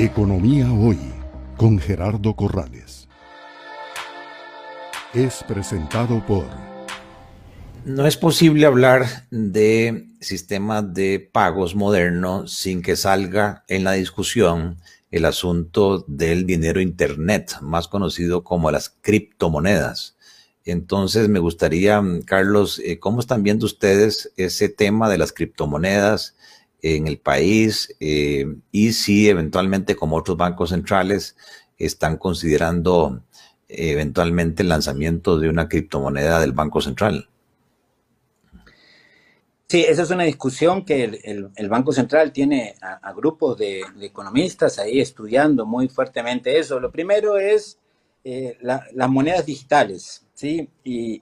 Economía Hoy con Gerardo Corrales. Es presentado por... No es posible hablar de sistemas de pagos modernos sin que salga en la discusión el asunto del dinero Internet, más conocido como las criptomonedas. Entonces, me gustaría, Carlos, eh, ¿cómo están viendo ustedes ese tema de las criptomonedas? En el país eh, y si eventualmente, como otros bancos centrales, están considerando eh, eventualmente el lanzamiento de una criptomoneda del Banco Central. Sí, esa es una discusión que el, Banco Central tiene a, grupos de, economistas ahí estudiando muy fuertemente eso. Lo primero es eh, las monedas digitales. ¿Sí? Y,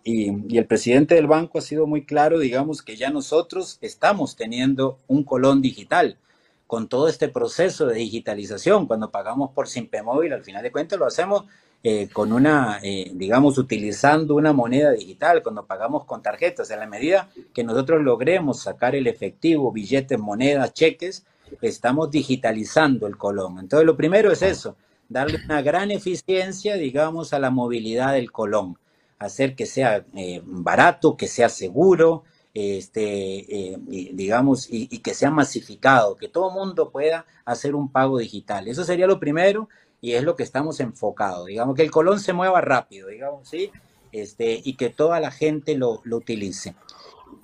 el presidente del banco ha sido muy claro, digamos, que ya nosotros estamos teniendo un colón digital con todo este proceso de digitalización. Cuando pagamos por Simpe Móvil, al final de cuentas lo hacemos eh, con una, eh, digamos, utilizando una moneda digital, cuando pagamos con tarjetas. En la medida que nosotros logremos sacar el efectivo, billetes, monedas, cheques, estamos digitalizando el colón. Entonces, lo primero es eso, darle una gran eficiencia, digamos, a la movilidad del colón hacer que sea eh, barato, que sea seguro, este, eh, digamos, y, que sea masificado, que todo mundo pueda hacer un pago digital. Eso sería lo primero y es lo que estamos enfocados. Digamos, que el colón se mueva rápido, digamos, ¿sí? Este, y que toda la gente lo, lo utilice.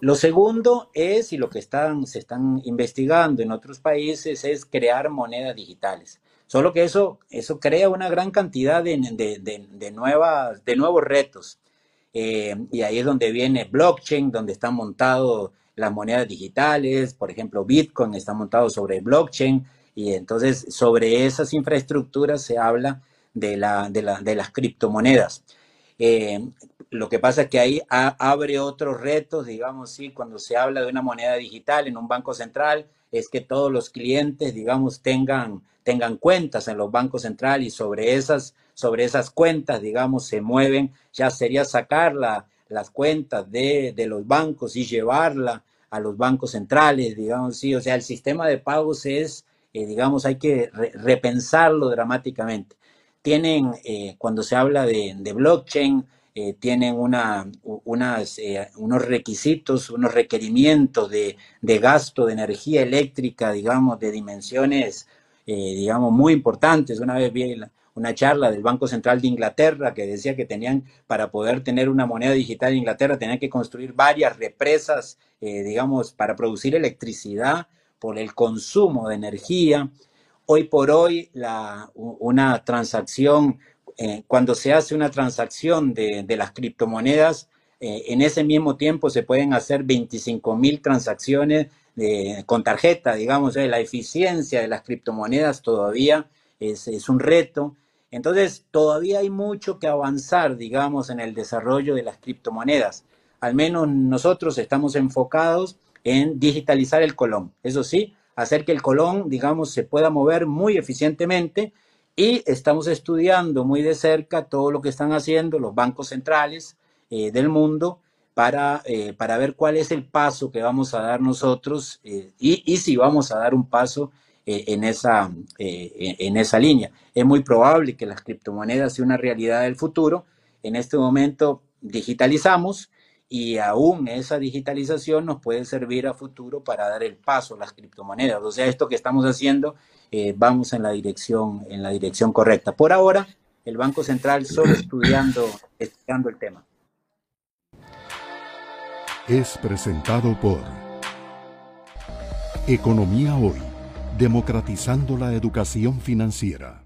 Lo segundo es, y lo que están, se están investigando en otros países, es crear monedas digitales. Solo que eso, eso crea una gran cantidad de, de, nuevas, de nuevos retos. Eh, y ahí es donde viene blockchain, donde están montados las monedas digitales, por ejemplo, Bitcoin está montado sobre blockchain, y entonces sobre esas infraestructuras se habla de, la, de, la, de las criptomonedas. Eh, lo que pasa es que ahí abre otros retos, digamos, sí, cuando se habla de una moneda digital en un banco central, es que todos los clientes, digamos, tengan, tengan cuentas en los bancos centrales y sobre esas, sobre esas cuentas, digamos, se mueven, ya sería sacar las cuentas de, los bancos y llevarla a los bancos centrales, digamos, sí, o sea, el sistema de pagos es, eh, digamos, hay que repensarlo dramáticamente. Tienen, eh, cuando se habla de, de blockchain, eh, tienen una, unas, eh, unos requisitos, unos requerimientos de, gasto de energía eléctrica, digamos, de dimensiones, eh, digamos, muy importantes. Una vez vi una charla del Banco Central de Inglaterra que decía que tenían, para poder tener una moneda digital en Inglaterra, tenían que construir varias represas, digamos, para producir electricidad por el consumo de energía. Hoy por hoy, la, una transacción eh, cuando se hace una transacción de, las criptomonedas, eh, en ese mismo tiempo se pueden hacer 25 mil transacciones con tarjeta, digamos, eh, la eficiencia de las criptomonedas todavía es, es, un reto. Entonces, todavía hay mucho que avanzar, digamos, en el desarrollo de las criptomonedas. Al menos nosotros estamos enfocados en digitalizar el colón. Eso sí, hacer que el colón, digamos, se pueda mover muy eficientemente y estamos estudiando muy de cerca todo lo que están haciendo los bancos centrales eh, del mundo para, eh, para ver cuál es el paso que vamos a dar nosotros eh, y, y, si vamos a dar un paso en, esa, en esa línea. Es muy probable que las criptomonedas sean una realidad del futuro. En este momento digitalizamos y aún esa digitalización nos puede servir a futuro para dar el paso a las criptomonedas. O sea, esto que estamos haciendo, eh, vamos en la dirección, en la dirección correcta. Por ahora, el Banco Central solo estudiando, estudiando el tema. Es presentado por Economía Hoy, democratizando la educación financiera.